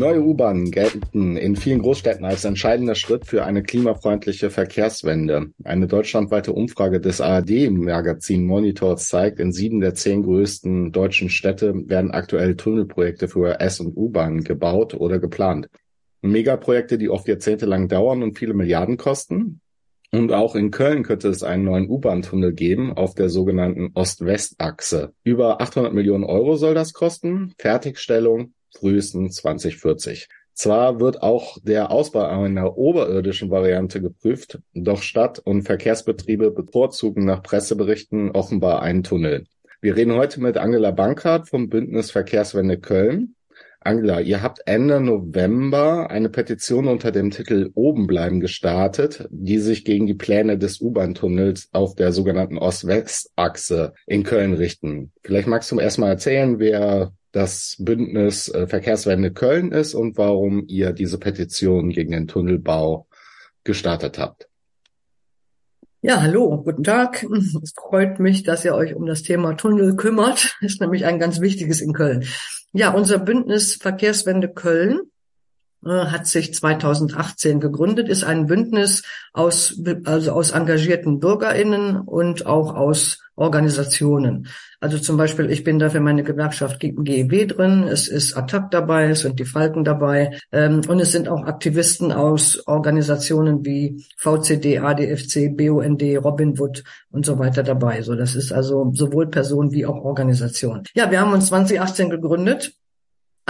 Neue U-Bahnen gelten in vielen Großstädten als entscheidender Schritt für eine klimafreundliche Verkehrswende. Eine deutschlandweite Umfrage des ARD-Magazin Monitors zeigt, in sieben der zehn größten deutschen Städte werden aktuell Tunnelprojekte für S- und U-Bahnen gebaut oder geplant. Megaprojekte, die oft jahrzehntelang dauern und viele Milliarden kosten. Und auch in Köln könnte es einen neuen U-Bahn-Tunnel geben auf der sogenannten Ost-West-Achse. Über 800 Millionen Euro soll das kosten. Fertigstellung frühestens 2040. Zwar wird auch der Ausbau einer oberirdischen Variante geprüft, doch Stadt- und Verkehrsbetriebe bevorzugen nach Presseberichten offenbar einen Tunnel. Wir reden heute mit Angela Bankert vom Bündnis Verkehrswende Köln. Angela, ihr habt Ende November eine Petition unter dem Titel Oben bleiben gestartet, die sich gegen die Pläne des U-Bahn-Tunnels auf der sogenannten Ost-West-Achse in Köln richten. Vielleicht magst du erstmal erzählen, wer das Bündnis äh, Verkehrswende Köln ist und warum ihr diese Petition gegen den Tunnelbau gestartet habt. Ja, hallo, guten Tag. Es freut mich, dass ihr euch um das Thema Tunnel kümmert. Ist nämlich ein ganz wichtiges in Köln. Ja, unser Bündnis Verkehrswende Köln hat sich 2018 gegründet, ist ein Bündnis aus, also aus engagierten BürgerInnen und auch aus Organisationen. Also zum Beispiel, ich bin da für meine Gewerkschaft GEW drin, es ist Attac dabei, es sind die Falken dabei ähm, und es sind auch Aktivisten aus Organisationen wie VCD, ADFC, BUND, Robinwood und so weiter dabei. So, das ist also sowohl Person wie auch Organisation. Ja, wir haben uns 2018 gegründet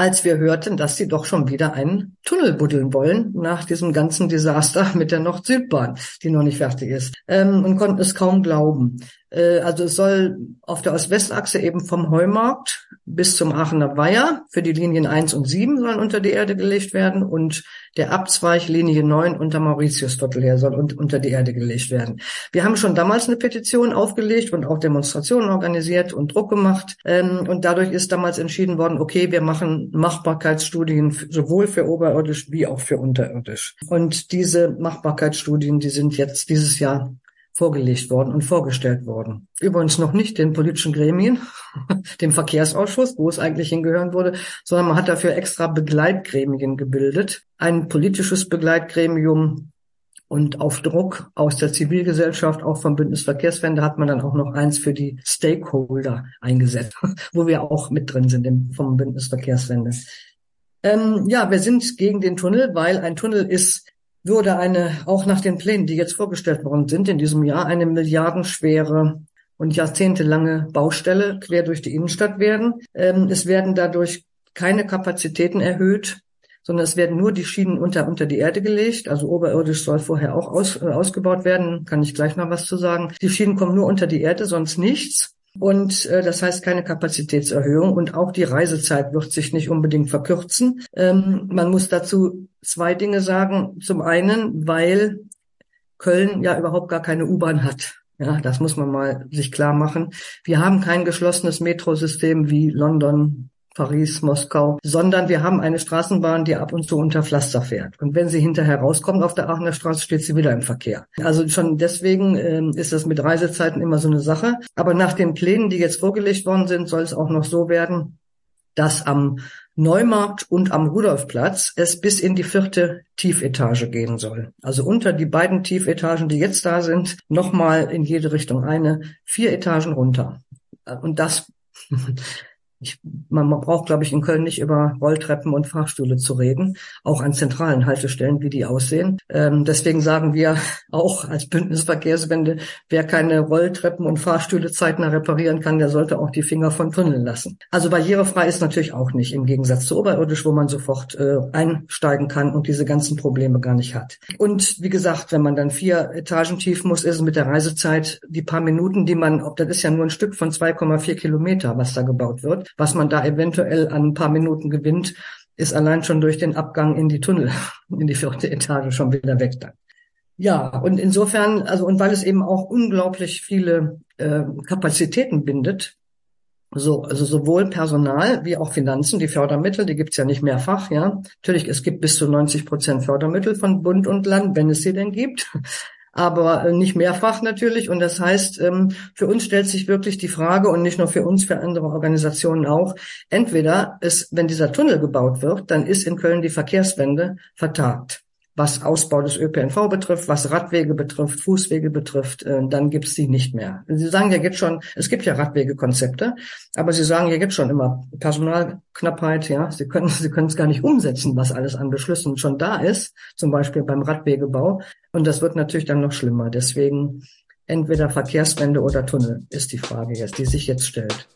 als wir hörten, dass sie doch schon wieder einen Tunnel buddeln wollen nach diesem ganzen Desaster mit der Nord-Süd-Bahn, die noch nicht fertig ist, ähm, und konnten es kaum glauben. Äh, also es soll auf der Ost-West-Achse eben vom Heumarkt bis zum Aachener Weiher für die Linien 1 und 7 sollen unter die Erde gelegt werden und der Abzweig Linie 9 unter Mauritius-Dottel her soll unter die Erde gelegt werden. Wir haben schon damals eine Petition aufgelegt und auch Demonstrationen organisiert und Druck gemacht ähm, und dadurch ist damals entschieden worden, okay, wir machen Machbarkeitsstudien sowohl für oberirdisch wie auch für unterirdisch. Und diese Machbarkeitsstudien, die sind jetzt dieses Jahr vorgelegt worden und vorgestellt worden. Übrigens noch nicht den politischen Gremien, dem Verkehrsausschuss, wo es eigentlich hingehören würde, sondern man hat dafür extra Begleitgremien gebildet. Ein politisches Begleitgremium und auf Druck aus der Zivilgesellschaft, auch vom Bündnis Verkehrswende, hat man dann auch noch eins für die Stakeholder eingesetzt, wo wir auch mit drin sind vom Bündnis Verkehrswende. Ähm, ja, wir sind gegen den Tunnel, weil ein Tunnel ist würde eine, auch nach den Plänen, die jetzt vorgestellt worden sind, in diesem Jahr eine milliardenschwere und jahrzehntelange Baustelle quer durch die Innenstadt werden. Ähm, es werden dadurch keine Kapazitäten erhöht, sondern es werden nur die Schienen unter, unter die Erde gelegt. Also oberirdisch soll vorher auch aus, äh, ausgebaut werden. Kann ich gleich noch was zu sagen. Die Schienen kommen nur unter die Erde, sonst nichts. Und äh, das heißt keine Kapazitätserhöhung und auch die Reisezeit wird sich nicht unbedingt verkürzen. Ähm, man muss dazu zwei Dinge sagen. Zum einen, weil Köln ja überhaupt gar keine U-Bahn hat. Ja, das muss man mal sich klar machen. Wir haben kein geschlossenes Metrosystem wie London, Paris, Moskau, sondern wir haben eine Straßenbahn, die ab und zu unter Pflaster fährt. Und wenn sie hinterher rauskommt auf der Aachener Straße, steht sie wieder im Verkehr. Also schon deswegen ähm, ist das mit Reisezeiten immer so eine Sache. Aber nach den Plänen, die jetzt vorgelegt worden sind, soll es auch noch so werden, dass am Neumarkt und am Rudolfplatz es bis in die vierte Tiefetage gehen soll. Also unter die beiden Tiefetagen, die jetzt da sind, nochmal in jede Richtung eine, vier Etagen runter. Und das ich, man, man braucht, glaube ich, in Köln nicht über Rolltreppen und Fahrstühle zu reden, auch an zentralen Haltestellen, wie die aussehen. Ähm, deswegen sagen wir auch als Bündnisverkehrswende, wer keine Rolltreppen und Fahrstühle zeitnah reparieren kann, der sollte auch die Finger von Tunneln lassen. Also barrierefrei ist natürlich auch nicht, im Gegensatz zu oberirdisch, wo man sofort äh, einsteigen kann und diese ganzen Probleme gar nicht hat. Und wie gesagt, wenn man dann vier Etagen tief muss, ist es mit der Reisezeit die paar Minuten, die man, ob das ist ja nur ein Stück von 2,4 Kilometer, was da gebaut wird, was man da eventuell an ein paar Minuten gewinnt, ist allein schon durch den Abgang in die Tunnel, in die vierte Etage schon wieder weg dann. Ja, und insofern, also und weil es eben auch unglaublich viele äh, Kapazitäten bindet, so, also sowohl Personal wie auch Finanzen, die Fördermittel, die gibt's ja nicht mehrfach, ja. Natürlich, es gibt bis zu 90 Prozent Fördermittel von Bund und Land, wenn es sie denn gibt. Aber äh, nicht mehrfach natürlich. Und das heißt, ähm, für uns stellt sich wirklich die Frage und nicht nur für uns, für andere Organisationen auch, entweder ist, wenn dieser Tunnel gebaut wird, dann ist in Köln die Verkehrswende vertagt was Ausbau des ÖPNV betrifft, was Radwege betrifft, Fußwege betrifft, äh, dann gibt's die nicht mehr. Sie sagen ja jetzt schon, es gibt ja Radwegekonzepte, aber Sie sagen ja jetzt schon immer Personalknappheit, ja, Sie können Sie können es gar nicht umsetzen, was alles an Beschlüssen schon da ist, zum Beispiel beim Radwegebau. Und das wird natürlich dann noch schlimmer. Deswegen entweder Verkehrswende oder Tunnel ist die Frage jetzt, die sich jetzt stellt.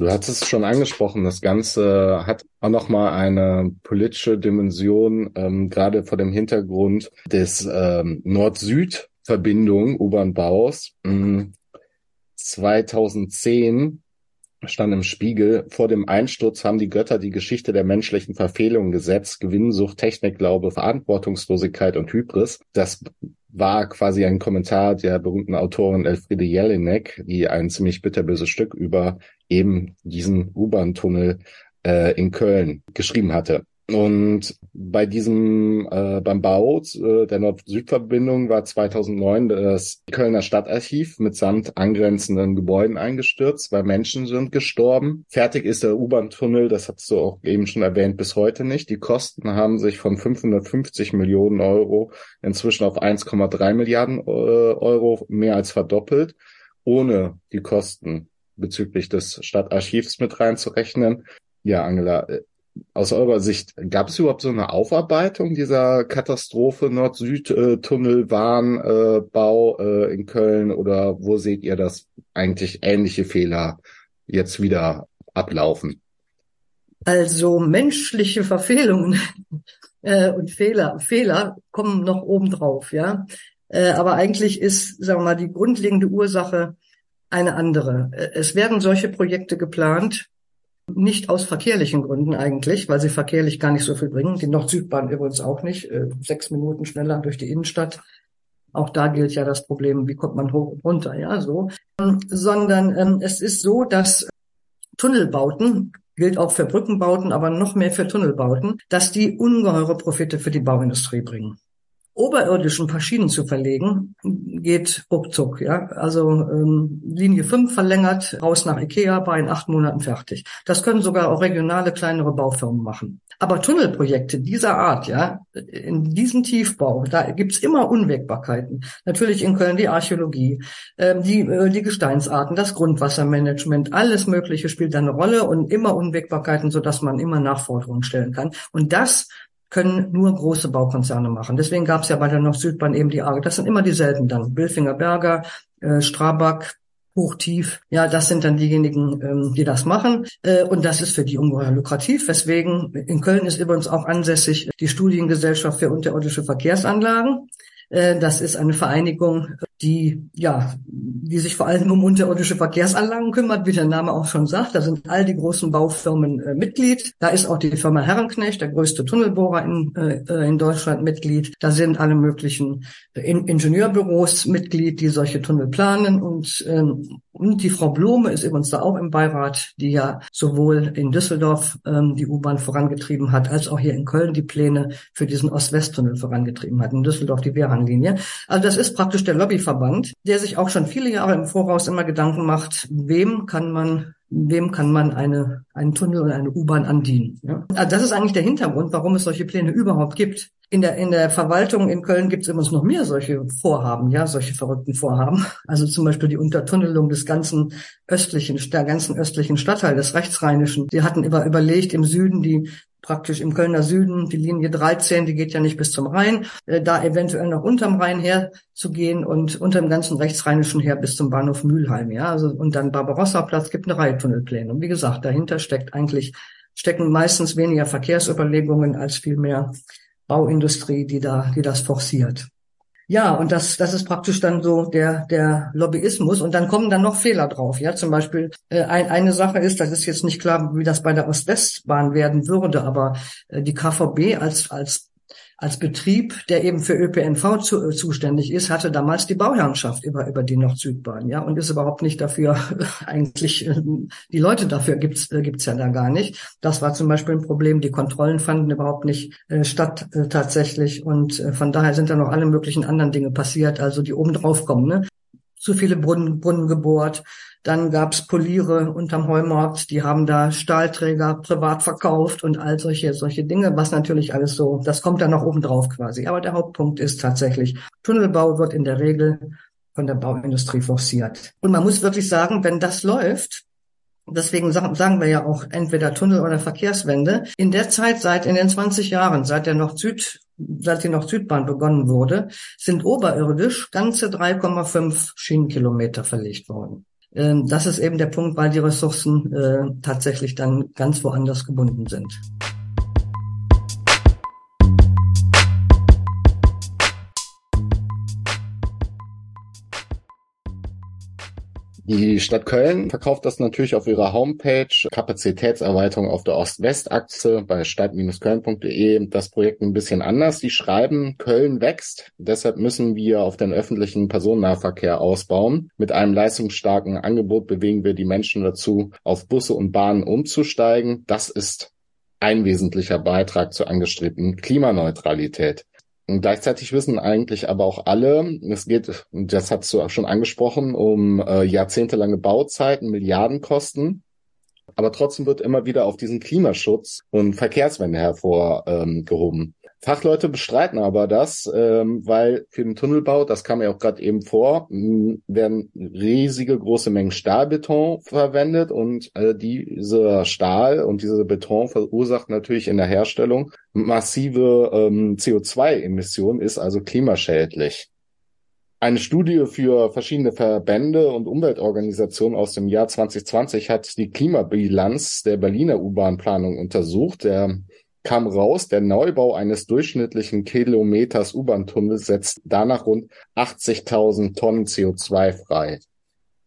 Du hattest es schon angesprochen, das Ganze hat auch nochmal eine politische Dimension, ähm, gerade vor dem Hintergrund des ähm, Nord-Süd-Verbindung U-Bahn-Baus. 2010 mm, stand im Spiegel, vor dem Einsturz haben die Götter die Geschichte der menschlichen Verfehlung gesetzt, Gewinnsucht, Technikglaube, Verantwortungslosigkeit und Hybris. Das war quasi ein Kommentar der berühmten Autorin Elfriede Jelinek, die ein ziemlich bitterböses Stück über eben diesen U-Bahn-Tunnel äh, in Köln geschrieben hatte. Und bei diesem, äh, beim Bau äh, der Nord-Süd-Verbindung war 2009 das Kölner Stadtarchiv mitsamt angrenzenden Gebäuden eingestürzt. Zwei Menschen sind gestorben. Fertig ist der U-Bahn-Tunnel, das hast du auch eben schon erwähnt, bis heute nicht. Die Kosten haben sich von 550 Millionen Euro inzwischen auf 1,3 Milliarden äh, Euro mehr als verdoppelt, ohne die Kosten bezüglich des Stadtarchivs mit reinzurechnen. Ja, Angela, äh, aus eurer Sicht, gab es überhaupt so eine Aufarbeitung dieser Katastrophe Nord-Süd-Tunnel-Bahnbau äh, in Köln oder wo seht ihr, dass eigentlich ähnliche Fehler jetzt wieder ablaufen? Also menschliche Verfehlungen äh, und Fehler, Fehler kommen noch obendrauf, ja. Äh, aber eigentlich ist, sagen wir mal, die grundlegende Ursache eine andere. Äh, es werden solche Projekte geplant, nicht aus verkehrlichen Gründen eigentlich, weil sie verkehrlich gar nicht so viel bringen. Die Nord-Süd-Bahn übrigens auch nicht. Äh, sechs Minuten schneller durch die Innenstadt. Auch da gilt ja das Problem, wie kommt man hoch und runter, ja, so. Ähm, sondern ähm, es ist so, dass Tunnelbauten, gilt auch für Brückenbauten, aber noch mehr für Tunnelbauten, dass die ungeheure Profite für die Bauindustrie bringen oberirdischen Paar zu verlegen, geht ruckzuck. Ja? Also ähm, Linie 5 verlängert, raus nach Ikea, war in acht Monaten fertig. Das können sogar auch regionale kleinere Baufirmen machen. Aber Tunnelprojekte dieser Art, ja, in diesem Tiefbau, da gibt's immer Unwägbarkeiten. Natürlich in Köln die Archäologie, ähm, die, äh, die Gesteinsarten, das Grundwassermanagement, alles Mögliche spielt da eine Rolle und immer Unwägbarkeiten, sodass man immer Nachforderungen stellen kann. Und das können nur große Baukonzerne machen. Deswegen gab es ja bei der Nord-Südbahn eben die Arge. Das sind immer dieselben dann. Bilfinger Berger, äh, Strabag, Hochtief. Ja, das sind dann diejenigen, ähm, die das machen. Äh, und das ist für die ungeheuer lukrativ. Weswegen in Köln ist übrigens auch ansässig die Studiengesellschaft für unterirdische Verkehrsanlagen. Äh, das ist eine Vereinigung, die, ja, die sich vor allem um unterirdische Verkehrsanlagen kümmert, wie der Name auch schon sagt. Da sind all die großen Baufirmen äh, Mitglied. Da ist auch die Firma Herrenknecht, der größte Tunnelbohrer in, äh, in Deutschland, Mitglied. Da sind alle möglichen äh, in Ingenieurbüros Mitglied, die solche Tunnel planen. Und, ähm, und die Frau Blume ist übrigens da auch im Beirat, die ja sowohl in Düsseldorf ähm, die U-Bahn vorangetrieben hat, als auch hier in Köln die Pläne für diesen Ost-West-Tunnel vorangetrieben hat. In Düsseldorf die Wehrhahnlinie. Also das ist praktisch der Lobby Verband, der sich auch schon viele Jahre im Voraus immer Gedanken macht, wem kann man wem kann man eine, einen Tunnel oder eine U-Bahn andienen. Ja? Also das ist eigentlich der Hintergrund, warum es solche Pläne überhaupt gibt. In der, in der Verwaltung in Köln gibt es übrigens noch mehr solche Vorhaben, ja, solche verrückten Vorhaben. Also zum Beispiel die Untertunnelung des ganzen östlichen, der ganzen östlichen Stadtteil, des Rechtsrheinischen. Die hatten über, überlegt, im Süden die praktisch im Kölner Süden, die Linie 13, die geht ja nicht bis zum Rhein, äh, da eventuell noch unterm Rhein herzugehen und unter dem ganzen Rechtsrheinischen her bis zum Bahnhof Mülheim, ja, also und dann Barbarossa-Platz gibt eine Reihe Tunnelpläne. Und wie gesagt, dahinter steckt eigentlich, stecken meistens weniger Verkehrsüberlegungen als vielmehr Bauindustrie, die da, die das forciert. Ja, und das, das ist praktisch dann so der, der Lobbyismus. Und dann kommen dann noch Fehler drauf. Ja, zum Beispiel äh, ein, eine Sache ist, das ist jetzt nicht klar, wie das bei der Ost-West-Bahn werden würde, aber äh, die KVB als, als als Betrieb, der eben für ÖPNV zu, äh, zuständig ist, hatte damals die Bauherrschaft über, über die Nord-Süd-Bahn, ja, und ist überhaupt nicht dafür, eigentlich, äh, die Leute dafür gibt's äh, gibt's ja da gar nicht. Das war zum Beispiel ein Problem. Die Kontrollen fanden überhaupt nicht äh, statt äh, tatsächlich. Und äh, von daher sind da noch alle möglichen anderen Dinge passiert, also die oben drauf kommen, ne? Zu viele Brunnen, Brunnen gebohrt, dann gab's Poliere unterm Heumarkt, die haben da Stahlträger privat verkauft und all solche, solche Dinge, was natürlich alles so, das kommt dann noch oben drauf quasi. Aber der Hauptpunkt ist tatsächlich, Tunnelbau wird in der Regel von der Bauindustrie forciert. Und man muss wirklich sagen, wenn das läuft, Deswegen sagen wir ja auch entweder Tunnel oder Verkehrswende. In der Zeit, seit in den 20 Jahren, seit der Nord-Süd, seit die Nord-Süd-Bahn begonnen wurde, sind oberirdisch ganze 3,5 Schienenkilometer verlegt worden. Ähm, das ist eben der Punkt, weil die Ressourcen äh, tatsächlich dann ganz woanders gebunden sind. Die Stadt Köln verkauft das natürlich auf ihrer Homepage. Kapazitätserweiterung auf der Ost-West-Achse bei stadt-köln.de. Das Projekt ein bisschen anders. Die schreiben, Köln wächst. Deshalb müssen wir auf den öffentlichen Personennahverkehr ausbauen. Mit einem leistungsstarken Angebot bewegen wir die Menschen dazu, auf Busse und Bahnen umzusteigen. Das ist ein wesentlicher Beitrag zur angestrebten Klimaneutralität. Und gleichzeitig wissen eigentlich aber auch alle, es geht, das hast du auch schon angesprochen, um äh, jahrzehntelange Bauzeiten, Milliardenkosten. Aber trotzdem wird immer wieder auf diesen Klimaschutz und Verkehrswende hervorgehoben. Ähm, Fachleute bestreiten aber das, ähm, weil für den Tunnelbau, das kam ja auch gerade eben vor, werden riesige große Mengen Stahlbeton verwendet und äh, dieser Stahl und dieser Beton verursacht natürlich in der Herstellung massive ähm, CO2-Emissionen, ist also klimaschädlich. Eine Studie für verschiedene Verbände und Umweltorganisationen aus dem Jahr 2020 hat die Klimabilanz der Berliner U-Bahn-Planung untersucht. Der kam raus, der Neubau eines durchschnittlichen Kilometers U-Bahn-Tunnels setzt danach rund 80.000 Tonnen CO2 frei.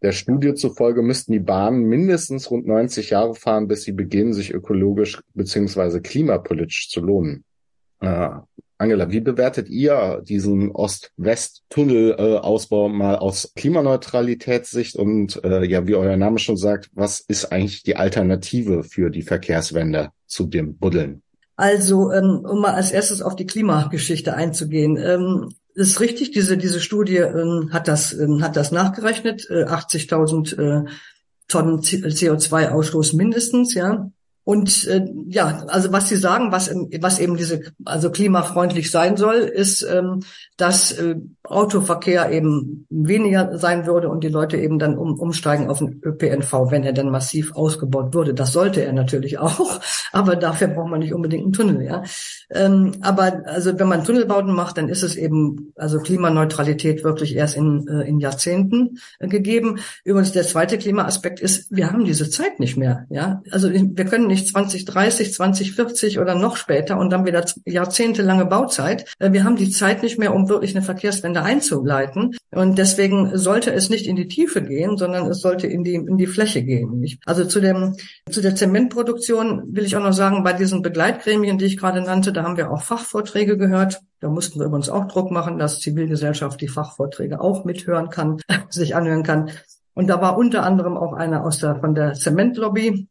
Der Studie zufolge müssten die Bahnen mindestens rund 90 Jahre fahren, bis sie beginnen, sich ökologisch beziehungsweise klimapolitisch zu lohnen. Äh, Angela, wie bewertet ihr diesen Ost-West-Tunnel-Ausbau mal aus Klimaneutralitätssicht und äh, ja, wie euer Name schon sagt, was ist eigentlich die Alternative für die Verkehrswende zu dem Buddeln? Also, ähm, um mal als erstes auf die Klimageschichte einzugehen. Ähm, ist richtig, diese, diese Studie ähm, hat, das, hat das nachgerechnet, 80.000 äh, Tonnen CO2-Ausstoß mindestens, ja. Und äh, ja, also was Sie sagen, was, was eben diese, also klimafreundlich sein soll, ist, ähm, dass äh, Autoverkehr eben weniger sein würde und die Leute eben dann um, umsteigen auf den ÖPNV, wenn er dann massiv ausgebaut würde. Das sollte er natürlich auch, aber dafür braucht man nicht unbedingt einen Tunnel, ja. Ähm, aber also wenn man Tunnelbauten macht, dann ist es eben also Klimaneutralität wirklich erst in, äh, in Jahrzehnten äh, gegeben. Übrigens der zweite Klimaaspekt ist, wir haben diese Zeit nicht mehr, ja. Also wir können nicht 2030, 2040 oder noch später und dann wieder jahrzehntelange Bauzeit. Äh, wir haben die Zeit nicht mehr, um wirklich eine Verkehrswende einzuleiten. Und deswegen sollte es nicht in die Tiefe gehen, sondern es sollte in die, in die Fläche gehen. Also zu dem, zu der Zementproduktion will ich auch noch sagen, bei diesen Begleitgremien, die ich gerade nannte, da haben wir auch Fachvorträge gehört. Da mussten wir übrigens auch Druck machen, dass Zivilgesellschaft die Fachvorträge auch mithören kann, sich anhören kann. Und da war unter anderem auch einer aus der, von der Zementlobby,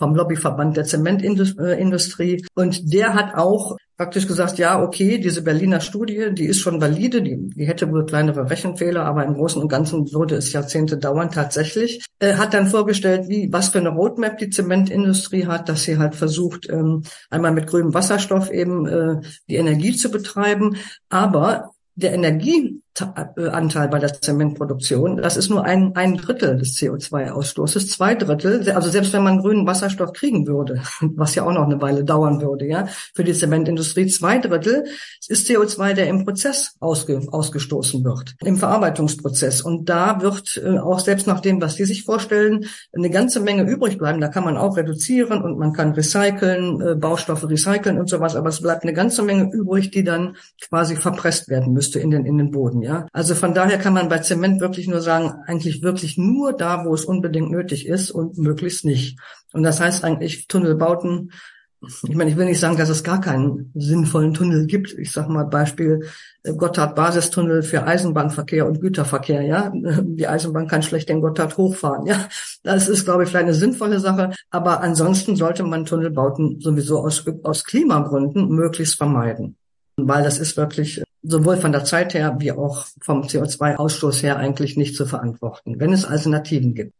vom Lobbyverband der Zementindustrie. Und der hat auch praktisch gesagt, ja, okay, diese Berliner Studie, die ist schon valide, die, die hätte wohl kleinere Rechenfehler, aber im Großen und Ganzen würde es Jahrzehnte dauern tatsächlich. Er hat dann vorgestellt, wie, was für eine Roadmap die Zementindustrie hat, dass sie halt versucht, ähm, einmal mit grünem Wasserstoff eben äh, die Energie zu betreiben, aber der Energie Anteil bei der Zementproduktion, das ist nur ein, ein Drittel des CO2-Ausstoßes, zwei Drittel, also selbst wenn man grünen Wasserstoff kriegen würde, was ja auch noch eine Weile dauern würde, ja, für die Zementindustrie, zwei Drittel ist CO2, der im Prozess ausge, ausgestoßen wird, im Verarbeitungsprozess. Und da wird äh, auch selbst nach dem, was die sich vorstellen, eine ganze Menge übrig bleiben. Da kann man auch reduzieren und man kann recyceln, äh, Baustoffe recyceln und sowas, aber es bleibt eine ganze Menge übrig, die dann quasi verpresst werden müsste in den, in den Boden. Ja, also von daher kann man bei Zement wirklich nur sagen, eigentlich wirklich nur da, wo es unbedingt nötig ist und möglichst nicht. Und das heißt eigentlich Tunnelbauten ich meine, ich will nicht sagen, dass es gar keinen sinnvollen Tunnel gibt. Ich sage mal Beispiel äh, Gotthard-Basistunnel für Eisenbahnverkehr und Güterverkehr. Ja, die Eisenbahn kann schlecht den Gotthard hochfahren. Ja, das ist, glaube ich, vielleicht eine sinnvolle Sache. Aber ansonsten sollte man Tunnelbauten sowieso aus, aus Klimagründen möglichst vermeiden, weil das ist wirklich sowohl von der Zeit her wie auch vom CO2-Ausstoß her eigentlich nicht zu verantworten, wenn es Alternativen gibt.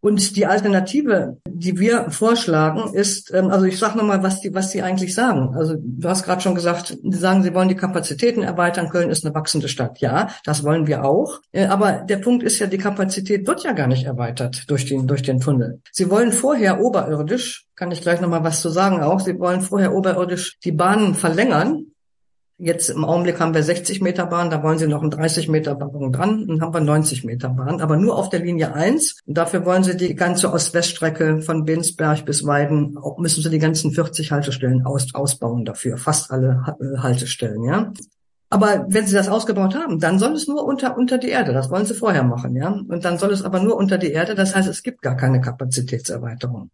Und die Alternative, die wir vorschlagen, ist, ähm, also ich sage nochmal, was die, was die eigentlich sagen. Also du hast gerade schon gesagt, die sagen, sie wollen die Kapazitäten erweitern. Köln ist eine wachsende Stadt. Ja, das wollen wir auch. Äh, aber der Punkt ist ja, die Kapazität wird ja gar nicht erweitert durch den, durch den Tunnel. Sie wollen vorher oberirdisch, kann ich gleich nochmal was zu sagen auch, sie wollen vorher oberirdisch die Bahnen verlängern Jetzt im Augenblick haben wir 60 Meter Bahn, da wollen sie noch einen 30 Meter Bahn dran, dann haben wir 90 Meter Bahn, aber nur auf der Linie 1. Und dafür wollen sie die ganze Ost-West-Strecke von Bensberg bis Weiden, müssen sie die ganzen 40 Haltestellen aus, ausbauen dafür, fast alle äh, Haltestellen, ja. Aber wenn sie das ausgebaut haben, dann soll es nur unter, unter die Erde. Das wollen sie vorher machen, ja. Und dann soll es aber nur unter die Erde. Das heißt, es gibt gar keine Kapazitätserweiterung.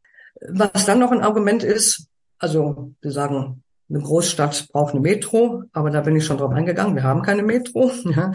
Was dann noch ein Argument ist, also wir sagen, eine Großstadt braucht eine Metro, aber da bin ich schon drauf eingegangen. Wir haben keine Metro. Ja.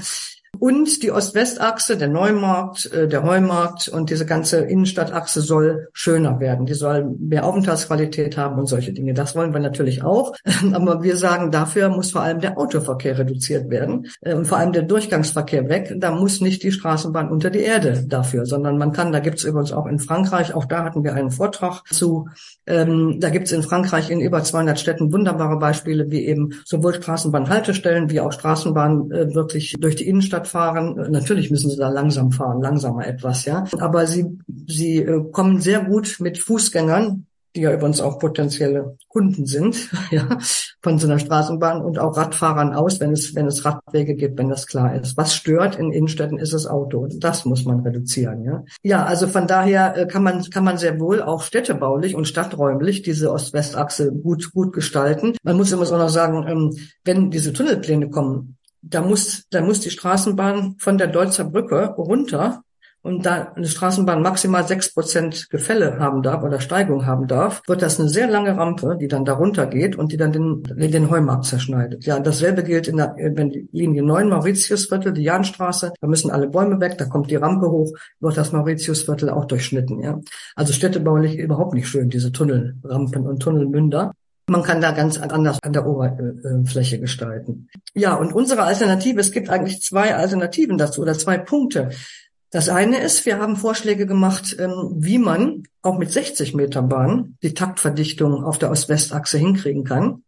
Und die Ost-West-Achse, der Neumarkt, äh, der Heumarkt und diese ganze Innenstadtachse soll schöner werden. Die soll mehr Aufenthaltsqualität haben und solche Dinge. Das wollen wir natürlich auch. Aber wir sagen, dafür muss vor allem der Autoverkehr reduziert werden äh, und vor allem der Durchgangsverkehr weg. Da muss nicht die Straßenbahn unter die Erde dafür, sondern man kann, da gibt es übrigens auch in Frankreich, auch da hatten wir einen Vortrag zu, ähm, da gibt es in Frankreich in über 200 Städten wunderbare Beispiele, wie eben sowohl Straßenbahnhaltestellen wie auch Straßenbahnen äh, wirklich durch die Innenstadt fahren. Natürlich müssen sie da langsam fahren, langsamer etwas, ja. Aber sie, sie äh, kommen sehr gut mit Fußgängern, die ja übrigens auch potenzielle Kunden sind, ja, von so einer Straßenbahn und auch Radfahrern aus, wenn es, wenn es Radwege gibt, wenn das klar ist. Was stört in Innenstädten ist das Auto. Das muss man reduzieren, ja. Ja, also von daher äh, kann man, kann man sehr wohl auch städtebaulich und stadträumlich diese Ost-West-Achse gut, gut gestalten. Man muss immer so noch sagen, ähm, wenn diese Tunnelpläne kommen, da muss, da muss die Straßenbahn von der Deutzer Brücke runter und da eine Straßenbahn maximal sechs Prozent Gefälle haben darf oder Steigung haben darf, wird das eine sehr lange Rampe, die dann darunter geht und die dann den, den Heumarkt zerschneidet. Ja, dasselbe gilt in der, wenn die Linie 9 Mauritiusviertel, die Jahnstraße, da müssen alle Bäume weg, da kommt die Rampe hoch, wird das Mauritiusviertel auch durchschnitten, ja. Also städtebaulich überhaupt nicht schön, diese Tunnelrampen und Tunnelmünder. Man kann da ganz anders an der Oberfläche gestalten. Ja, und unsere Alternative, es gibt eigentlich zwei Alternativen dazu oder zwei Punkte. Das eine ist, wir haben Vorschläge gemacht, ähm, wie man auch mit 60 Meter Bahn die Taktverdichtung auf der Ost-West-Achse hinkriegen kann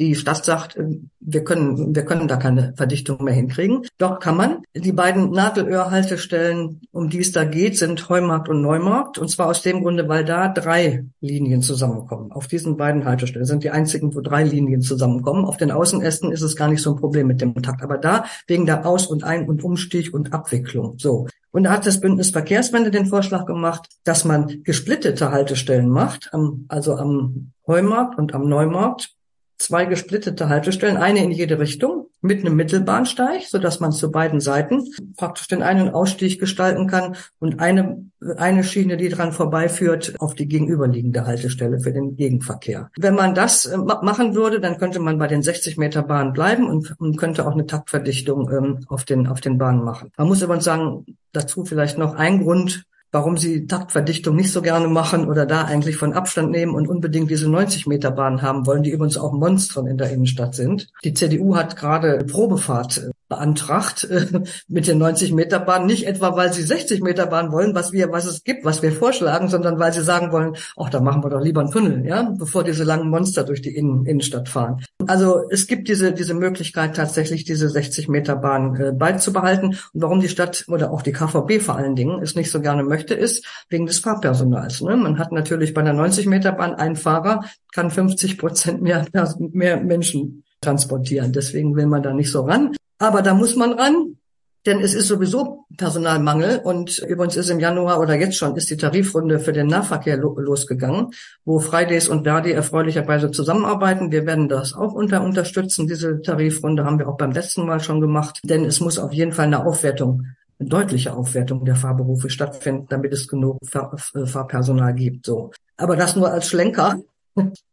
die Stadt sagt, äh, wir können, wir können da keine Verdichtung mehr hinkriegen. Doch kann man. Die beiden Nadelöhr-Haltestellen, um die es da geht, sind Heumarkt und Neumarkt. Und zwar aus dem Grunde, weil da drei Linien zusammenkommen. Auf diesen beiden Haltestellen sind die einzigen, wo drei Linien zusammenkommen. Auf den Außenästen ist es gar nicht so ein Problem mit dem Takt. Aber da wegen der Aus- und Ein- und Umstieg und Abwicklung. So. Und da hat das Bündnis Verkehrswende den Vorschlag gemacht, dass man gesplittete Haltestellen macht, also am Heumarkt und am Neumarkt zwei gesplittete Haltestellen, eine in jede Richtung mit einem Mittelbahnsteig, so dass man zu beiden Seiten praktisch den einen Ausstieg gestalten kann und eine, eine Schiene, die dran vorbeiführt, auf die gegenüberliegende Haltestelle für den Gegenverkehr. Wenn man das äh, machen würde, dann könnte man bei den 60 Meter Bahnen bleiben und, und könnte auch eine Taktverdichtung ähm, auf den, auf den Bahnen machen. Man muss aber sagen, dazu vielleicht noch ein Grund, warum sie Taktverdichtung nicht so gerne machen oder da eigentlich von Abstand nehmen und unbedingt diese 90 Meter Bahn haben wollen, die übrigens auch Monstern in der Innenstadt sind. Die CDU hat gerade Probefahrt äh, beantragt äh, mit den 90 Meter Bahn, nicht etwa weil sie 60 Meter Bahn wollen, was wir, was es gibt, was wir vorschlagen, sondern weil sie sagen wollen, ach, da machen wir doch lieber einen Tunnel, ja, bevor diese langen Monster durch die Innen Innenstadt fahren. Also es gibt diese diese Möglichkeit tatsächlich diese 60 Meter Bahn äh, beizubehalten. Und warum die Stadt oder auch die KVB vor allen Dingen es nicht so gerne möchte, ist wegen des Fahrpersonals. Ne? Man hat natürlich bei einer 90 Meter Bahn einen Fahrer, kann 50 Prozent mehr mehr Menschen transportieren. Deswegen will man da nicht so ran. Aber da muss man ran, denn es ist sowieso Personalmangel und übrigens ist im Januar oder jetzt schon ist die Tarifrunde für den Nahverkehr lo losgegangen, wo Fridays und Verdi erfreulicherweise zusammenarbeiten. Wir werden das auch unter unterstützen. Diese Tarifrunde haben wir auch beim letzten Mal schon gemacht, denn es muss auf jeden Fall eine Aufwertung eine deutliche Aufwertung der Fahrberufe stattfinden, damit es genug Fahr Fahrpersonal gibt. So, aber das nur als Schlenker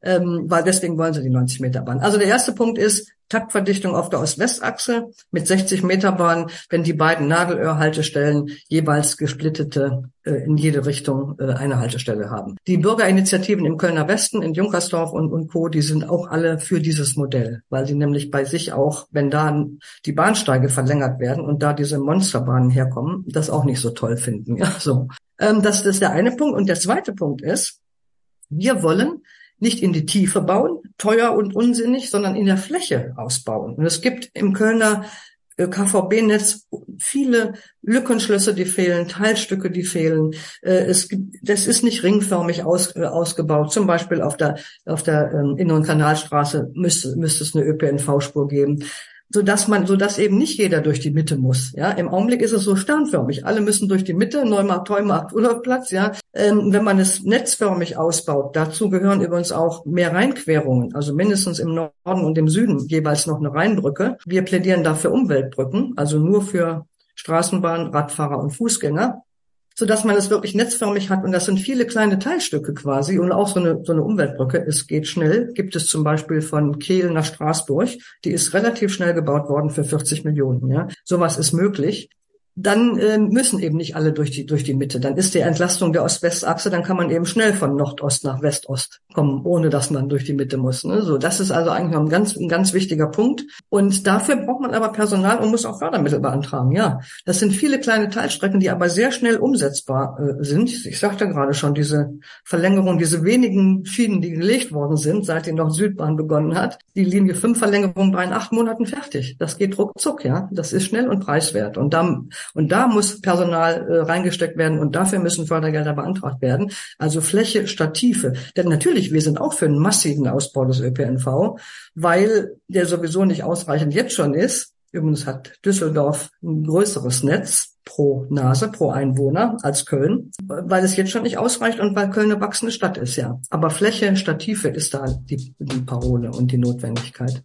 ähm, weil deswegen wollen sie die 90 Meter Bahn. Also der erste Punkt ist Taktverdichtung auf der Ost-West-Achse mit 60 Meter Bahn, wenn die beiden Nadelöhr-Haltestellen jeweils gesplittete äh, in jede Richtung äh, eine Haltestelle haben. Die Bürgerinitiativen im Kölner Westen, in Junkersdorf und, und Co., die sind auch alle für dieses Modell, weil sie nämlich bei sich auch, wenn da die Bahnsteige verlängert werden und da diese Monsterbahnen herkommen, das auch nicht so toll finden. Ja, so. Ähm, das ist der eine Punkt. Und der zweite Punkt ist, wir wollen nicht in die Tiefe bauen, teuer und unsinnig, sondern in der Fläche ausbauen. Und es gibt im Kölner äh, KVB-Netz viele Lückenschlüsse, die fehlen, Teilstücke, die fehlen. Äh, es gibt, das ist nicht ringförmig aus, äh, ausgebaut. Zum Beispiel auf der, auf der ähm, Inneren Kanalstraße müsste, müsste es eine ÖPNV-Spur geben so dass man, so dass eben nicht jeder durch die Mitte muss. Ja, im Augenblick ist es so sternförmig. Alle müssen durch die Mitte, Neumarkt, Heumarkt, Urlaubplatz. Ja, ähm, wenn man es netzförmig ausbaut, dazu gehören übrigens auch mehr Rheinquerungen, also mindestens im Norden und im Süden jeweils noch eine Rheinbrücke. Wir plädieren dafür Umweltbrücken, also nur für Straßenbahn, Radfahrer und Fußgänger so dass man es wirklich netzförmig hat. Und das sind viele kleine Teilstücke quasi und auch so eine, so eine Umweltbrücke. Es geht schnell. Gibt es zum Beispiel von Kehl nach Straßburg. Die ist relativ schnell gebaut worden für 40 Millionen. Ja, sowas ist möglich dann äh, müssen eben nicht alle durch die, durch die Mitte. Dann ist die Entlastung der Ost-West-Achse, dann kann man eben schnell von Nordost nach Westost kommen, ohne dass man durch die Mitte muss. Ne? So, das ist also eigentlich ein ganz, ein ganz wichtiger Punkt. Und dafür braucht man aber Personal und muss auch Fördermittel beantragen. Ja, das sind viele kleine Teilstrecken, die aber sehr schnell umsetzbar äh, sind. Ich sagte gerade schon, diese Verlängerung, diese wenigen Schienen, die gelegt worden sind, seit die Nord-Südbahn begonnen hat, die Linie 5 Verlängerung war in acht Monaten fertig. Das geht ruckzuck, ja. Das ist schnell und preiswert. Und da und da muss Personal äh, reingesteckt werden und dafür müssen Fördergelder beantragt werden. Also Fläche statt Tiefe. Denn natürlich, wir sind auch für einen massiven Ausbau des ÖPNV, weil der sowieso nicht ausreichend jetzt schon ist. Übrigens hat Düsseldorf ein größeres Netz pro Nase, pro Einwohner als Köln, weil es jetzt schon nicht ausreicht und weil Köln eine wachsende Stadt ist, ja. Aber Fläche statt Tiefe ist da die, die Parole und die Notwendigkeit.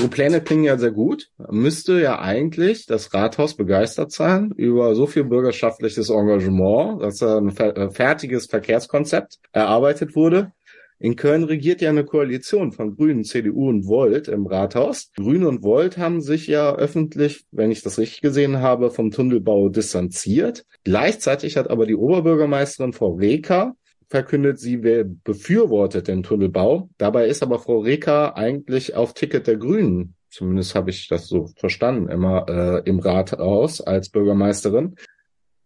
Eure Pläne klingen ja sehr gut. Müsste ja eigentlich das Rathaus begeistert sein über so viel bürgerschaftliches Engagement, dass ein äh, fertiges Verkehrskonzept erarbeitet wurde. In Köln regiert ja eine Koalition von Grünen, CDU und Volt im Rathaus. Grüne und Volt haben sich ja öffentlich, wenn ich das richtig gesehen habe, vom Tunnelbau distanziert. Gleichzeitig hat aber die Oberbürgermeisterin Frau Reker verkündet, sie befürwortet den Tunnelbau. Dabei ist aber Frau Reker eigentlich auf Ticket der Grünen, zumindest habe ich das so verstanden, immer äh, im Rat aus als Bürgermeisterin.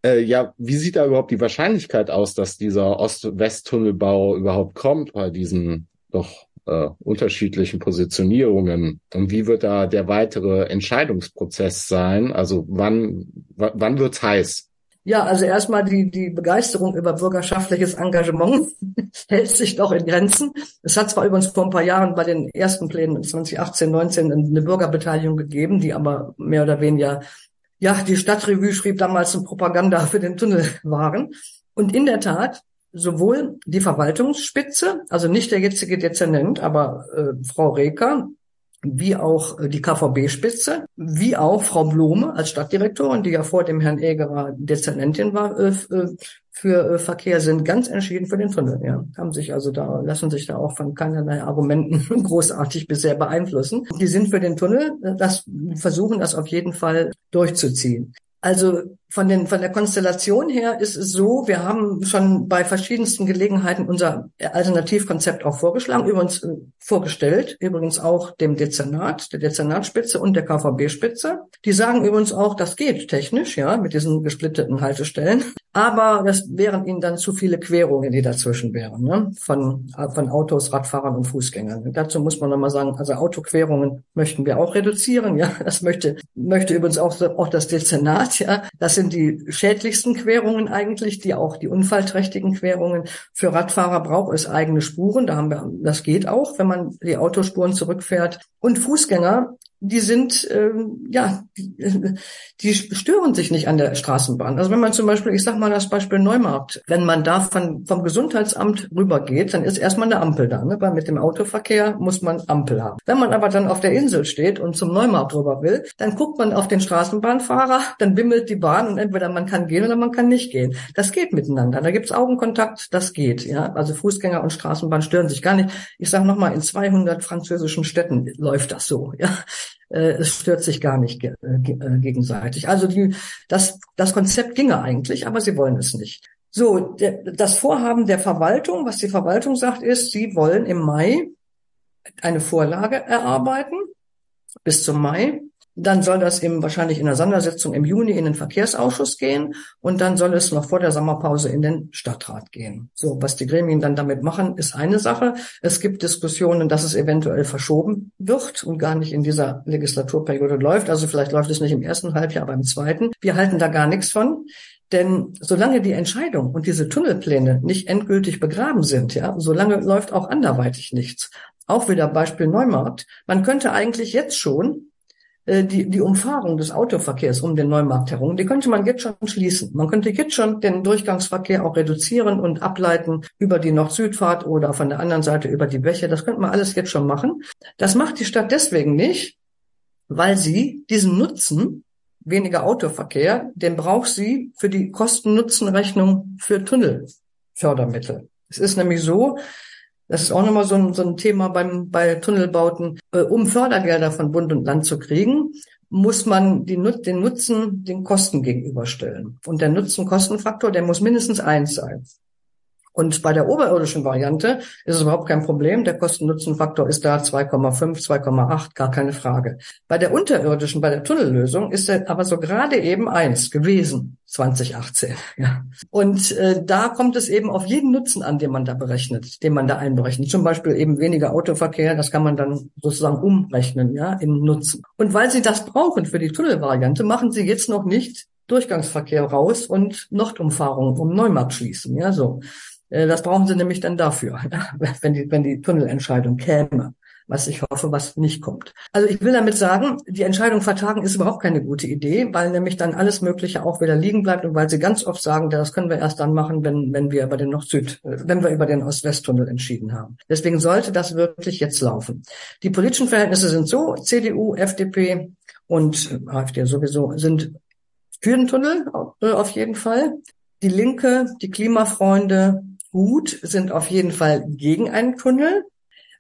Äh, ja, wie sieht da überhaupt die Wahrscheinlichkeit aus, dass dieser Ost-West-Tunnelbau überhaupt kommt bei diesen doch äh, unterschiedlichen Positionierungen? Und wie wird da der weitere Entscheidungsprozess sein? Also wann, wann wird's heiß? Ja, also erstmal die, die Begeisterung über bürgerschaftliches Engagement hält sich doch in Grenzen. Es hat zwar übrigens vor ein paar Jahren bei den ersten Plänen 2018, 19 eine Bürgerbeteiligung gegeben, die aber mehr oder weniger, ja, die Stadtrevue schrieb damals eine Propaganda für den Tunnel waren. Und in der Tat, sowohl die Verwaltungsspitze, also nicht der jetzige Dezernent, aber äh, Frau Reker, wie auch äh, die KVB-Spitze, wie auch Frau Blome als Stadtdirektorin, die ja vor dem Herrn Egerer Dezernentin war äh, äh, für Verkehr, sind ganz entschieden für den Tunnel. Ja, haben sich also da lassen sich da auch von keinerlei Argumenten großartig bisher beeinflussen. Die sind für den Tunnel, das versuchen das auf jeden Fall durchzuziehen. Also von, den, von der Konstellation her ist es so, wir haben schon bei verschiedensten Gelegenheiten unser Alternativkonzept auch vorgeschlagen, übrigens äh, vorgestellt, übrigens auch dem Dezernat, der Dezernatspitze und der KVB-Spitze. Die sagen übrigens auch, das geht technisch, ja, mit diesen gesplitteten Haltestellen. Aber das wären ihnen dann zu viele Querungen, die dazwischen wären, ne? von, von Autos, Radfahrern und Fußgängern. Und dazu muss man nochmal sagen, also Autoquerungen möchten wir auch reduzieren, ja. Das möchte, möchte übrigens auch, auch das Dezernat, ja. Das sind die schädlichsten Querungen eigentlich, die auch die unfallträchtigen Querungen. Für Radfahrer braucht es eigene Spuren. Da haben wir, das geht auch, wenn man die Autospuren zurückfährt. Und Fußgänger die sind, ähm, ja, die, die stören sich nicht an der Straßenbahn. Also wenn man zum Beispiel, ich sag mal das Beispiel Neumarkt, wenn man da von, vom Gesundheitsamt rübergeht, dann ist erstmal eine Ampel da. Ne? Weil mit dem Autoverkehr muss man Ampel haben. Wenn man aber dann auf der Insel steht und zum Neumarkt rüber will, dann guckt man auf den Straßenbahnfahrer, dann bimmelt die Bahn und entweder man kann gehen oder man kann nicht gehen. Das geht miteinander. Da gibt's Augenkontakt, das geht. Ja, Also Fußgänger und Straßenbahn stören sich gar nicht. Ich sage nochmal, in 200 französischen Städten läuft das so. Ja, es stört sich gar nicht äh, äh, gegenseitig. Also die, das, das Konzept ginge eigentlich, aber sie wollen es nicht. So, der, das Vorhaben der Verwaltung, was die Verwaltung sagt, ist, sie wollen im Mai eine Vorlage erarbeiten bis zum Mai dann soll das eben wahrscheinlich in der Sondersitzung im Juni in den Verkehrsausschuss gehen und dann soll es noch vor der Sommerpause in den Stadtrat gehen. So, was die Gremien dann damit machen, ist eine Sache. Es gibt Diskussionen, dass es eventuell verschoben wird und gar nicht in dieser Legislaturperiode läuft. Also vielleicht läuft es nicht im ersten Halbjahr, aber im zweiten. Wir halten da gar nichts von. Denn solange die Entscheidung und diese Tunnelpläne nicht endgültig begraben sind, ja, solange läuft auch anderweitig nichts. Auch wieder Beispiel Neumarkt. Man könnte eigentlich jetzt schon die, die Umfahrung des Autoverkehrs um den Neumarkt herum, die könnte man jetzt schon schließen. Man könnte jetzt schon den Durchgangsverkehr auch reduzieren und ableiten über die Nord-Süd-Fahrt oder von der anderen Seite über die Bäche. Das könnte man alles jetzt schon machen. Das macht die Stadt deswegen nicht, weil sie diesen Nutzen, weniger Autoverkehr, den braucht sie für die Kosten-Nutzen-Rechnung für Tunnelfördermittel. Es ist nämlich so, das ist auch nochmal so ein, so ein Thema beim, bei Tunnelbauten. Äh, um Fördergelder von Bund und Land zu kriegen, muss man die, den Nutzen den Kosten gegenüberstellen. Und der Nutzen-Kostenfaktor, der muss mindestens eins sein. Und bei der oberirdischen Variante ist es überhaupt kein Problem. Der Kosten-Nutzen-Faktor ist da 2,5, 2,8, gar keine Frage. Bei der unterirdischen, bei der Tunnellösung ist er aber so gerade eben eins gewesen, 2018. Ja. Und äh, da kommt es eben auf jeden Nutzen an, den man da berechnet, den man da einberechnet. Zum Beispiel eben weniger Autoverkehr, das kann man dann sozusagen umrechnen, ja, in Nutzen. Und weil Sie das brauchen für die Tunnelvariante, machen Sie jetzt noch nicht Durchgangsverkehr raus und Nordumfahrung um Neumarkt schließen, ja, so. Äh, das brauchen sie nämlich dann dafür, wenn die, wenn die Tunnelentscheidung käme, was ich hoffe, was nicht kommt. Also ich will damit sagen, die Entscheidung vertagen ist überhaupt keine gute Idee, weil nämlich dann alles Mögliche auch wieder liegen bleibt und weil sie ganz oft sagen, das können wir erst dann machen, wenn, wenn wir über den Nord-Süd, äh, wenn wir über den Ost-West-Tunnel entschieden haben. Deswegen sollte das wirklich jetzt laufen. Die politischen Verhältnisse sind so, CDU, FDP und AfD sowieso sind für den Tunnel äh, auf jeden Fall. Die Linke, die Klimafreunde, gut, sind auf jeden Fall gegen einen Tunnel.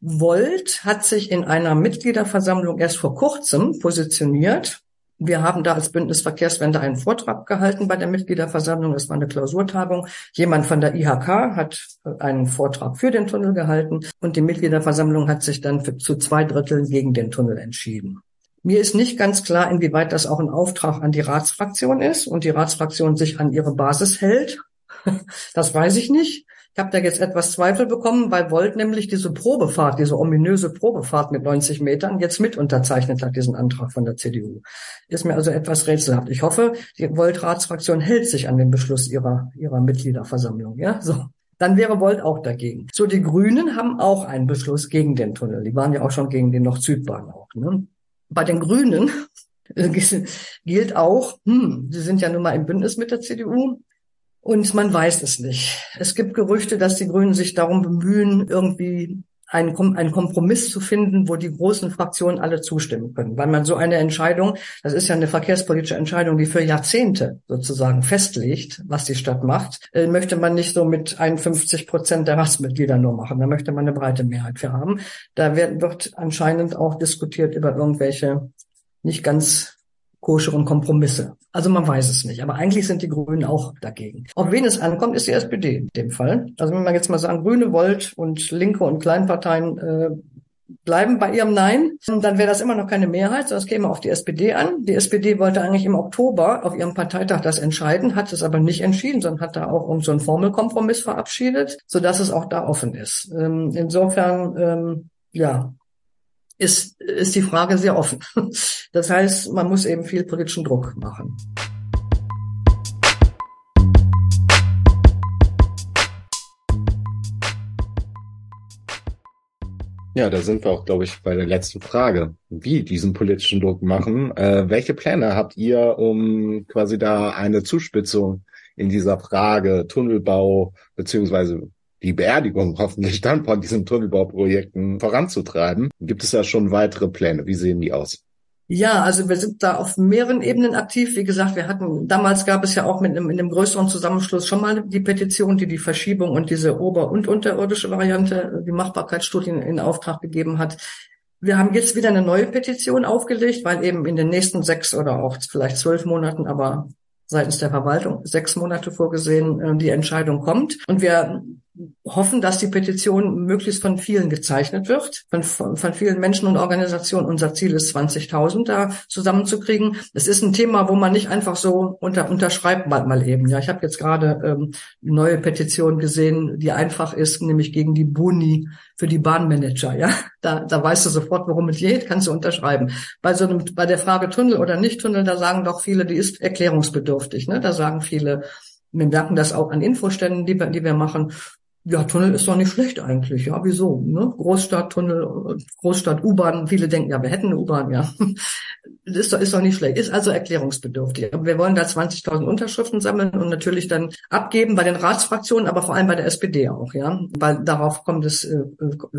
Volt hat sich in einer Mitgliederversammlung erst vor kurzem positioniert. Wir haben da als Bündnis Verkehrswende einen Vortrag gehalten bei der Mitgliederversammlung. Das war eine Klausurtagung. Jemand von der IHK hat einen Vortrag für den Tunnel gehalten und die Mitgliederversammlung hat sich dann für, zu zwei Dritteln gegen den Tunnel entschieden. Mir ist nicht ganz klar, inwieweit das auch ein Auftrag an die Ratsfraktion ist und die Ratsfraktion sich an ihre Basis hält. Das weiß ich nicht. Ich habe da jetzt etwas Zweifel bekommen, weil Volt nämlich diese Probefahrt, diese ominöse Probefahrt mit 90 Metern jetzt mit unterzeichnet hat, diesen Antrag von der CDU. Ist mir also etwas rätselhaft. Ich hoffe, die Volt-Ratsfraktion hält sich an den Beschluss ihrer, ihrer Mitgliederversammlung. Ja, so. Dann wäre Volt auch dagegen. So, die Grünen haben auch einen Beschluss gegen den Tunnel. Die waren ja auch schon gegen den Nord-Süd-Bahn auch. Ne? Bei den Grünen gilt auch, hm, sie sind ja nun mal im Bündnis mit der CDU, und man weiß es nicht. Es gibt Gerüchte, dass die Grünen sich darum bemühen, irgendwie einen, einen Kompromiss zu finden, wo die großen Fraktionen alle zustimmen können. Weil man so eine Entscheidung, das ist ja eine verkehrspolitische Entscheidung, die für Jahrzehnte sozusagen festlegt, was die Stadt macht, äh, möchte man nicht so mit 51 Prozent der Ratsmitglieder nur machen. Da möchte man eine breite Mehrheit für haben. Da wird, wird anscheinend auch diskutiert über irgendwelche nicht ganz koscheren Kompromisse. Also man weiß es nicht. Aber eigentlich sind die Grünen auch dagegen. Auf wen es ankommt, ist die SPD in dem Fall. Also wenn man jetzt mal sagen, Grüne, Volt und Linke und Kleinparteien äh, bleiben bei ihrem Nein, dann wäre das immer noch keine Mehrheit, sondern es käme auf die SPD an. Die SPD wollte eigentlich im Oktober auf ihrem Parteitag das entscheiden, hat es aber nicht entschieden, sondern hat da auch um so einen Formelkompromiss verabschiedet, sodass es auch da offen ist. Ähm, insofern, ähm, ja, ist, ist die Frage sehr offen. Das heißt, man muss eben viel politischen Druck machen. Ja, da sind wir auch, glaube ich, bei der letzten Frage. Wie diesen politischen Druck machen. Äh, welche Pläne habt ihr, um quasi da eine Zuspitzung in dieser Frage Tunnelbau beziehungsweise die Beerdigung hoffentlich dann von diesen Tunnelbauprojekten voranzutreiben? Gibt es da schon weitere Pläne? Wie sehen die aus? Ja, also wir sind da auf mehreren Ebenen aktiv. Wie gesagt, wir hatten, damals gab es ja auch mit einem, in einem größeren Zusammenschluss schon mal die Petition, die die Verschiebung und diese ober- und unterirdische Variante, die Machbarkeitsstudien in Auftrag gegeben hat. Wir haben jetzt wieder eine neue Petition aufgelegt, weil eben in den nächsten sechs oder auch vielleicht zwölf Monaten, aber seitens der Verwaltung sechs Monate vorgesehen, äh, die Entscheidung kommt. Und wir hoffen, dass die Petition möglichst von vielen gezeichnet wird, von, von, von vielen Menschen und Organisationen. Unser Ziel ist 20.000 da zusammenzukriegen. Es ist ein Thema, wo man nicht einfach so unter, unterschreibt mal, mal eben. Ja, ich habe jetzt gerade ähm, neue Petition gesehen, die einfach ist, nämlich gegen die Boni für die Bahnmanager. Ja, da, da weißt du sofort, worum es geht, kannst du unterschreiben. Bei so einem, bei der Frage Tunnel oder nicht Tunnel, da sagen doch viele, die ist erklärungsbedürftig. Ne? Da sagen viele, wir merken das auch an Infoständen, die wir, die wir machen ja, Tunnel ist doch nicht schlecht eigentlich. Ja, wieso? Ne? Großstadttunnel, Großstadt U-Bahn. Viele denken, ja, wir hätten eine U-Bahn, ja. ist doch, ist doch nicht schlecht. Ist also erklärungsbedürftig. Wir wollen da 20.000 Unterschriften sammeln und natürlich dann abgeben bei den Ratsfraktionen, aber vor allem bei der SPD auch, ja. Weil darauf kommt es, äh,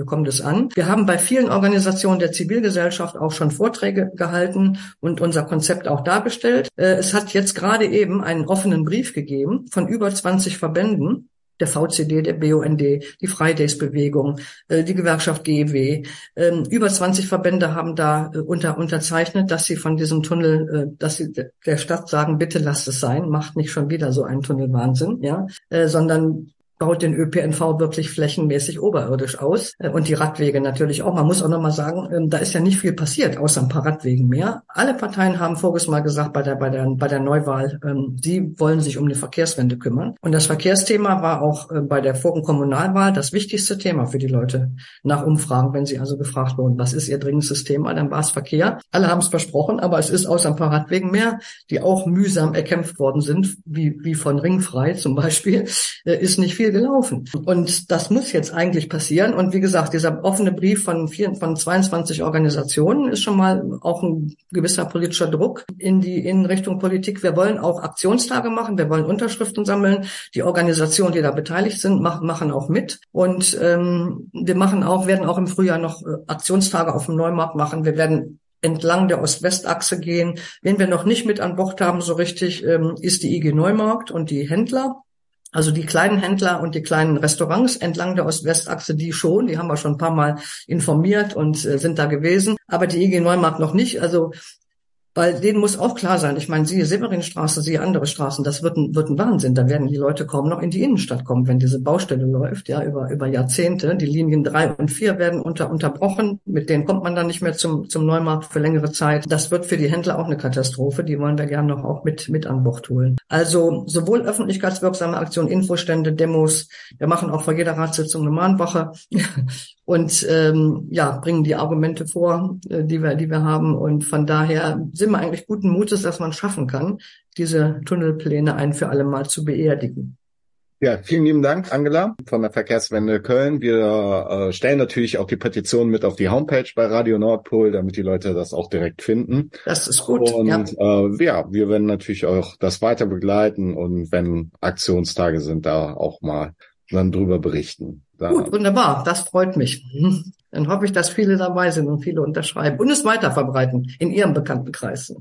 kommt es an. Wir haben bei vielen Organisationen der Zivilgesellschaft auch schon Vorträge gehalten und unser Konzept auch dargestellt. Äh, es hat jetzt gerade eben einen offenen Brief gegeben von über 20 Verbänden der VCD, der BUND, die Fridays-Bewegung, äh, die Gewerkschaft GEW. Ähm, über 20 Verbände haben da äh, unter, unterzeichnet, dass sie von diesem Tunnel, äh, dass sie der Stadt sagen, bitte lasst es sein, macht nicht schon wieder so einen Tunnelwahnsinn, ja, sondern baut den ÖPNV wirklich flächenmäßig oberirdisch aus äh, und die Radwege natürlich auch. Man muss auch nochmal sagen, ähm, da ist ja nicht viel passiert, außer ein paar Radwegen mehr. Alle Parteien haben voriges Mal gesagt bei der, bei der, bei der Neuwahl, ähm, sie wollen sich um eine Verkehrswende kümmern. Und das Verkehrsthema war auch äh, bei der vorigen Kommunalwahl das wichtigste Thema für die Leute nach Umfragen, wenn sie also gefragt wurden, was ist ihr dringendstes Thema, dann war es Verkehr. Alle haben es versprochen, aber es ist außer ein paar Radwegen mehr, die auch mühsam erkämpft worden sind, wie, wie von Ringfrei zum Beispiel, äh, ist nicht viel viel gelaufen. Und das muss jetzt eigentlich passieren. Und wie gesagt, dieser offene Brief von, vier, von 22 Organisationen ist schon mal auch ein gewisser politischer Druck in die in Richtung Politik. Wir wollen auch Aktionstage machen, wir wollen Unterschriften sammeln. Die Organisationen, die da beteiligt sind, machen, machen auch mit. Und ähm, wir machen auch, werden auch im Frühjahr noch äh, Aktionstage auf dem Neumarkt machen. Wir werden entlang der Ost-West-Achse gehen. Wen wir noch nicht mit an Bord haben, so richtig, ähm, ist die IG Neumarkt und die Händler. Also die kleinen Händler und die kleinen Restaurants entlang der Ost-West-Achse, die schon, die haben wir schon ein paar Mal informiert und äh, sind da gewesen, aber die IG Neumarkt noch nicht. Also weil denen muss auch klar sein, ich meine, siehe Severinstraße, siehe andere Straßen, das wird ein, wird ein Wahnsinn. Da werden die Leute kaum noch in die Innenstadt kommen, wenn diese Baustelle läuft, ja, über, über Jahrzehnte. Die Linien drei und vier werden unter, unterbrochen. Mit denen kommt man dann nicht mehr zum, zum Neumarkt für längere Zeit. Das wird für die Händler auch eine Katastrophe. Die wollen wir gerne noch auch mit, mit an Bord holen. Also sowohl öffentlichkeitswirksame Aktionen, Infostände, Demos. Wir machen auch vor jeder Ratssitzung eine Mahnwache und ähm, ja, bringen die Argumente vor, äh, die wir, die wir haben. Und von daher sind wir eigentlich guten Mutes, dass man schaffen kann, diese Tunnelpläne ein für alle Mal zu beerdigen. Ja, vielen lieben Dank, Angela von der Verkehrswende Köln. Wir äh, stellen natürlich auch die Petition mit auf die Homepage bei Radio Nordpol, damit die Leute das auch direkt finden. Das ist gut. Und ja, äh, ja wir werden natürlich auch das weiter begleiten und wenn Aktionstage sind, da auch mal dann drüber berichten. Da Gut, wunderbar. Das freut mich. Dann hoffe ich, dass viele dabei sind und viele unterschreiben und es weiter verbreiten in ihrem Bekanntenkreis.